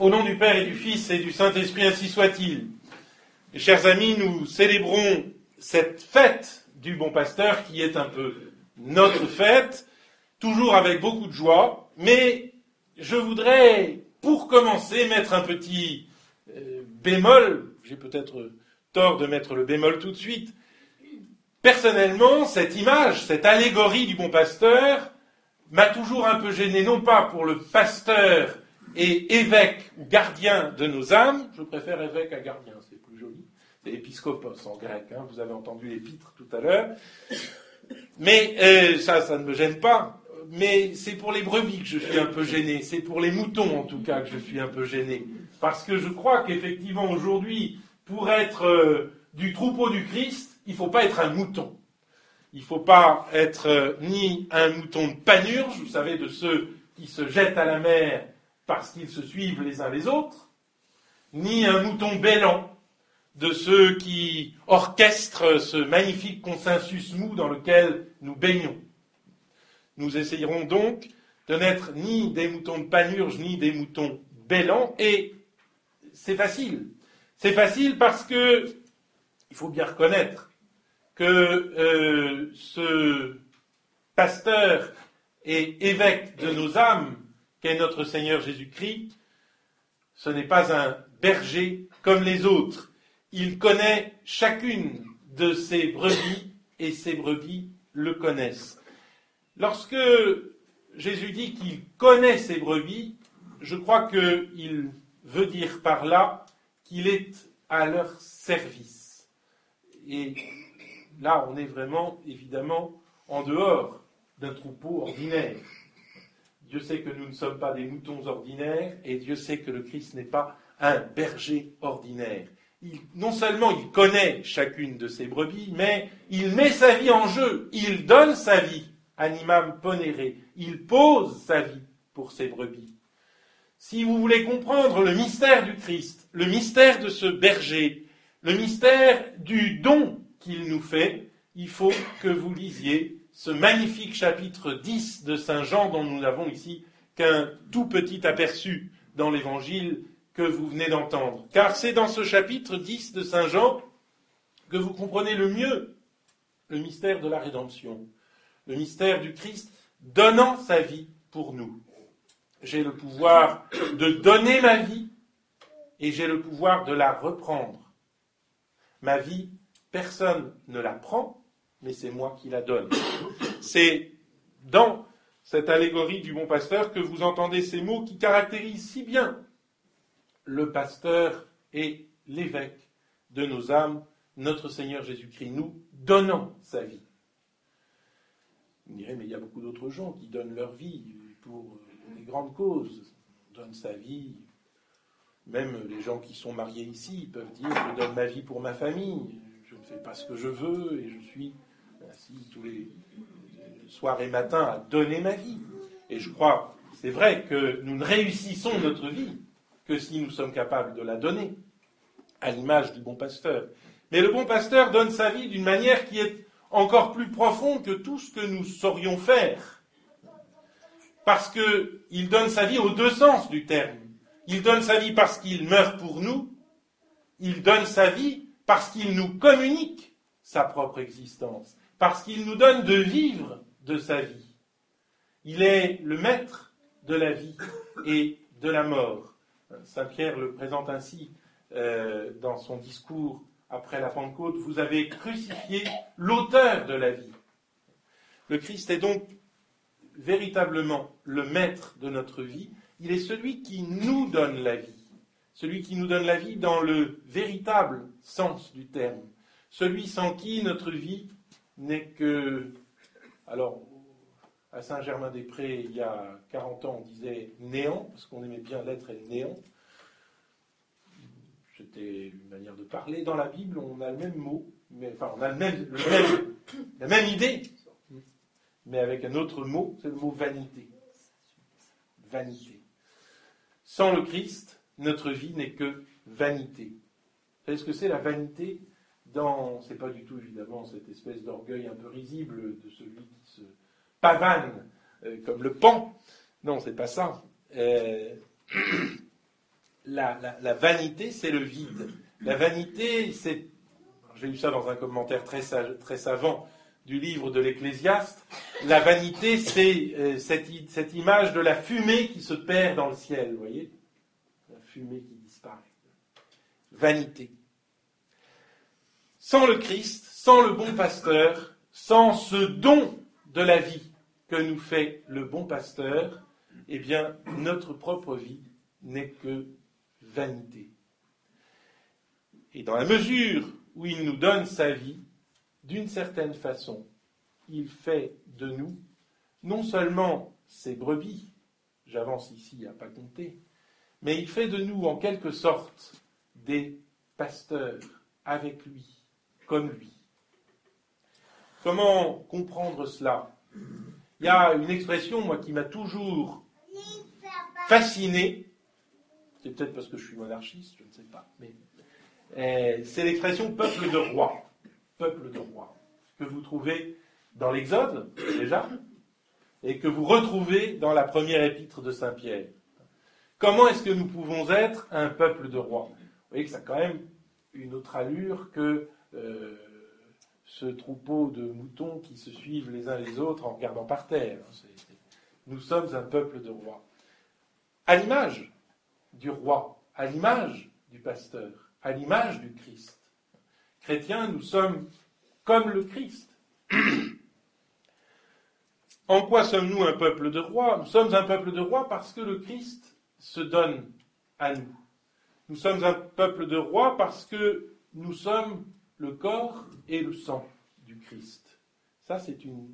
Au nom du Père et du Fils et du Saint-Esprit, ainsi soit-il. Chers amis, nous célébrons cette fête du bon pasteur qui est un peu notre fête, toujours avec beaucoup de joie, mais je voudrais, pour commencer, mettre un petit euh, bémol, j'ai peut-être tort de mettre le bémol tout de suite. Personnellement, cette image, cette allégorie du bon pasteur, m'a toujours un peu gêné, non pas pour le pasteur et évêque ou gardien de nos âmes, je préfère évêque à gardien, c'est plus joli, c'est épiscopos en grec, hein, vous avez entendu l'épître tout à l'heure, mais euh, ça, ça ne me gêne pas, mais c'est pour les brebis que je suis un peu gêné, c'est pour les moutons en tout cas que je suis un peu gêné, parce que je crois qu'effectivement aujourd'hui, pour être euh, du troupeau du Christ, il ne faut pas être un mouton. Il ne faut pas être euh, ni un mouton de panurge, vous savez, de ceux qui se jettent à la mer parce qu'ils se suivent les uns les autres, ni un mouton bêlant de ceux qui orchestrent ce magnifique consensus mou dans lequel nous baignons. Nous essayerons donc de n'être ni des moutons de panurge, ni des moutons bêlants, et c'est facile. C'est facile parce que, il faut bien reconnaître, que euh, ce pasteur et évêque de nos âmes qu'est notre Seigneur Jésus-Christ, ce n'est pas un berger comme les autres. Il connaît chacune de ses brebis et ses brebis le connaissent. Lorsque Jésus dit qu'il connaît ses brebis, je crois qu'il veut dire par là qu'il est à leur service. Et là, on est vraiment, évidemment, en dehors d'un troupeau ordinaire. Dieu sait que nous ne sommes pas des moutons ordinaires et Dieu sait que le Christ n'est pas un berger ordinaire. non seulement il connaît chacune de ses brebis, mais il met sa vie en jeu, il donne sa vie, animam ponere, il pose sa vie pour ses brebis. Si vous voulez comprendre le mystère du Christ, le mystère de ce berger, le mystère du don qu'il nous fait, il faut que vous lisiez ce magnifique chapitre 10 de Saint Jean dont nous n'avons ici qu'un tout petit aperçu dans l'évangile que vous venez d'entendre. Car c'est dans ce chapitre 10 de Saint Jean que vous comprenez le mieux le mystère de la rédemption, le mystère du Christ donnant sa vie pour nous. J'ai le pouvoir de donner ma vie et j'ai le pouvoir de la reprendre. Ma vie, personne ne la prend, mais c'est moi qui la donne. C'est dans cette allégorie du bon pasteur que vous entendez ces mots qui caractérisent si bien le pasteur et l'évêque de nos âmes, notre Seigneur Jésus-Christ, nous donnant sa vie. Vous direz, mais il y a beaucoup d'autres gens qui donnent leur vie pour des grandes causes, donnent sa vie. Même les gens qui sont mariés ici peuvent dire, je donne ma vie pour ma famille, je ne fais pas ce que je veux et je suis tous les soirs et matins à donner ma vie. Et je crois, c'est vrai que nous ne réussissons notre vie que si nous sommes capables de la donner, à l'image du bon pasteur. Mais le bon pasteur donne sa vie d'une manière qui est encore plus profonde que tout ce que nous saurions faire. Parce qu'il donne sa vie aux deux sens du terme. Il donne sa vie parce qu'il meurt pour nous. Il donne sa vie parce qu'il nous communique sa propre existence parce qu'il nous donne de vivre de sa vie. Il est le maître de la vie et de la mort. Saint Pierre le présente ainsi euh, dans son discours après la Pentecôte. Vous avez crucifié l'auteur de la vie. Le Christ est donc véritablement le maître de notre vie. Il est celui qui nous donne la vie. Celui qui nous donne la vie dans le véritable sens du terme. Celui sans qui notre vie n'est que. Alors, à Saint-Germain-des-Prés, il y a 40 ans, on disait néant, parce qu'on aimait bien l'être et néant. C'était une manière de parler. Dans la Bible, on a le même mot, mais, enfin, on a le même, la même idée, mais avec un autre mot, c'est le mot vanité. Vanité. Sans le Christ, notre vie n'est que vanité. Vous savez ce que c'est la vanité? C'est pas du tout évidemment cette espèce d'orgueil un peu risible de celui qui se pavane euh, comme le pan. Non, c'est pas ça. Euh, la, vanité, c'est le vide. La vanité, c'est. J'ai lu ça dans un commentaire très, très savant du livre de l'Ecclésiaste. La vanité, c'est euh, cette, cette, image de la fumée qui se perd dans le ciel, vous voyez? La fumée qui disparaît. Vanité. Sans le Christ, sans le bon pasteur, sans ce don de la vie que nous fait le bon pasteur, eh bien, notre propre vie n'est que vanité. Et dans la mesure où il nous donne sa vie, d'une certaine façon, il fait de nous non seulement ses brebis, j'avance ici à pas compter, mais il fait de nous en quelque sorte des pasteurs avec lui, comme lui. Comment comprendre cela? Il y a une expression, moi, qui m'a toujours fasciné, c'est peut-être parce que je suis monarchiste, je ne sais pas, euh, c'est l'expression peuple de roi. Peuple de roi. Que vous trouvez dans l'Exode, déjà, et que vous retrouvez dans la première épître de Saint Pierre. Comment est-ce que nous pouvons être un peuple de roi? Vous voyez que ça a quand même une autre allure que euh, ce troupeau de moutons qui se suivent les uns les autres en regardant par terre. Nous sommes un peuple de rois. À l'image du roi, à l'image du pasteur, à l'image du Christ. Chrétiens, nous sommes comme le Christ. En quoi sommes-nous un peuple de rois? Nous sommes un peuple de rois parce que le Christ se donne à nous. Nous sommes un peuple de rois parce que nous sommes le corps et le sang du Christ. Ça, c'est une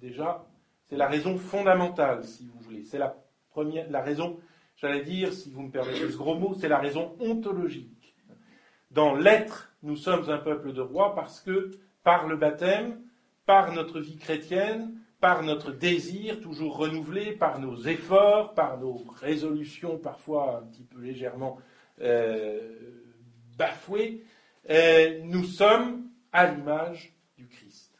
déjà, c'est la raison fondamentale, si vous voulez. C'est la première, la raison j'allais dire, si vous me permettez ce gros mot, c'est la raison ontologique. Dans l'être, nous sommes un peuple de rois parce que, par le baptême, par notre vie chrétienne, par notre désir toujours renouvelé, par nos efforts, par nos résolutions parfois un petit peu légèrement euh, bafouées, nous sommes à l'image du Christ.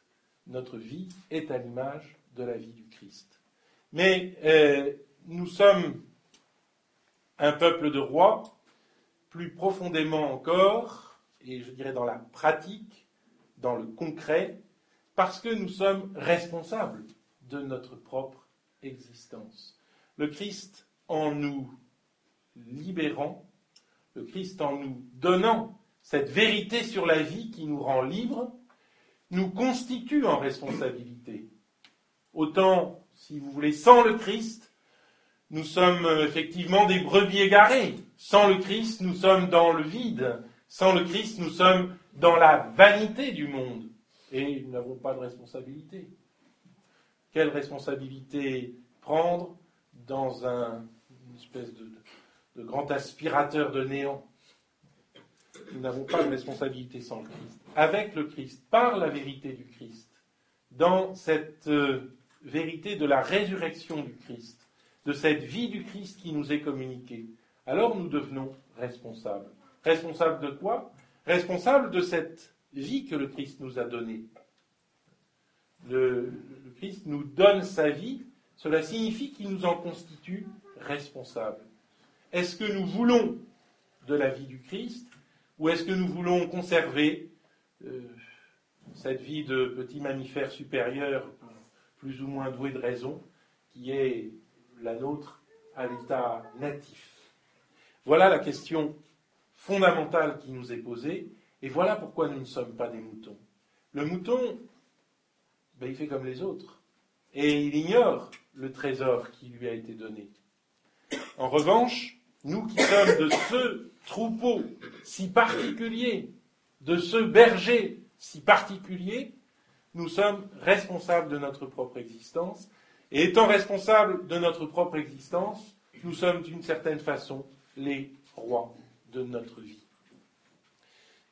Notre vie est à l'image de la vie du Christ. Mais euh, nous sommes un peuple de rois, plus profondément encore, et je dirais dans la pratique, dans le concret, parce que nous sommes responsables de notre propre existence. Le Christ en nous libérant, le Christ en nous donnant cette vérité sur la vie qui nous rend libres, nous constitue en responsabilité. Autant, si vous voulez, sans le Christ, nous sommes euh, effectivement des brebis égarées. Sans le Christ, nous sommes dans le vide. Sans le Christ, nous sommes dans la vanité du monde. Et nous n'avons pas de responsabilité. Quelle responsabilité prendre dans un, une espèce de grand aspirateur de néant? Nous n'avons pas de responsabilité sans le Christ. Avec le Christ, par la vérité du Christ, dans cette euh, vérité de la résurrection du Christ, de cette vie du Christ qui nous est communiquée, alors nous devenons responsables. Responsables de quoi? Responsables de cette vie que le Christ nous a donnée. Le, le Christ nous donne sa vie, cela signifie qu'il nous en constitue responsables. Est-ce que nous voulons de la vie du Christ? Ou est-ce que nous voulons conserver euh, cette vie de petit mammifère supérieur, plus ou moins doué de raison, qui est la nôtre à l'état natif? Voilà la question fondamentale qui nous est posée, et voilà pourquoi nous ne sommes pas des moutons. Le mouton, ben, il fait comme les autres, et il ignore le trésor qui lui a été donné. En revanche, nous qui sommes de ce troupeau si particulier, de ce berger si particulier, nous sommes responsables de notre propre existence et étant responsables de notre propre existence, nous sommes d'une certaine façon les rois de notre vie.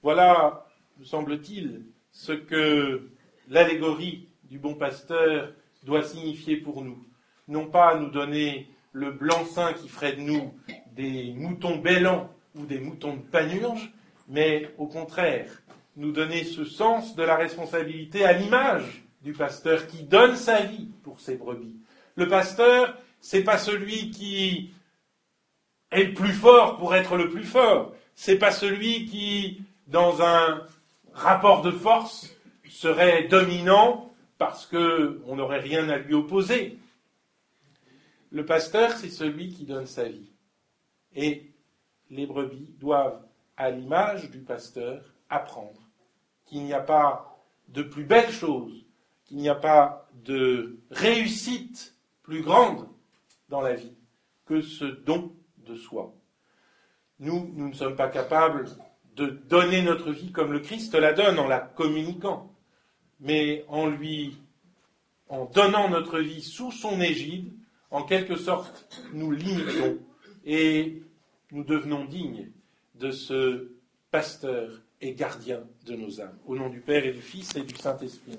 Voilà, me semble-t-il, ce que l'allégorie du bon pasteur doit signifier pour nous. Non pas nous donner le blanc-seing qui ferait de nous des moutons bêlants ou des moutons de panurge, mais au contraire, nous donner ce sens de la responsabilité à l'image du pasteur qui donne sa vie pour ses brebis. Le pasteur, c'est pas celui qui est le plus fort pour être le plus fort. C'est pas celui qui, dans un rapport de force, serait dominant parce qu'on n'aurait rien à lui opposer. Le pasteur, c'est celui qui donne sa vie. Et les brebis doivent, à l'image du pasteur, apprendre qu'il n'y a pas de plus belle chose, qu'il n'y a pas de réussite plus grande dans la vie que ce don de soi. Nous, nous ne sommes pas capables de donner notre vie comme le Christ la donne en la communiquant, mais en lui, en donnant notre vie sous son égide, en quelque sorte, nous l'imitons et nous devenons dignes de ce pasteur et gardien de nos âmes. Au nom du Père et du Fils et du Saint-Esprit.